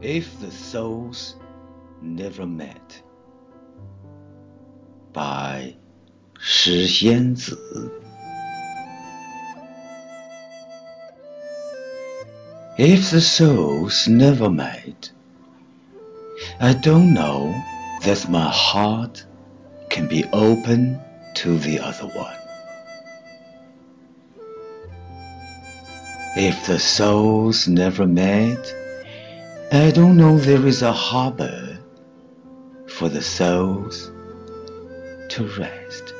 If the Souls Never Met by 石仙子 If the souls never met, I don't know that my heart can be open to the other one. If the souls never met, I don't know there is a harbor for the souls to rest.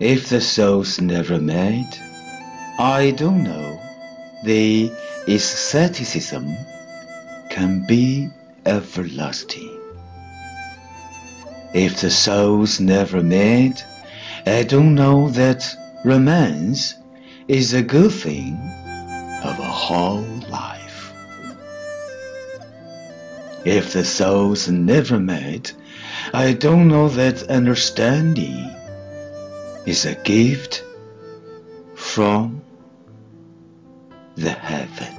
If the souls never met, I don't know the aestheticism can be everlasting. If the souls never met, I don't know that romance is a good thing of a whole life. If the souls never met, I don't know that understanding is a gift from the heaven.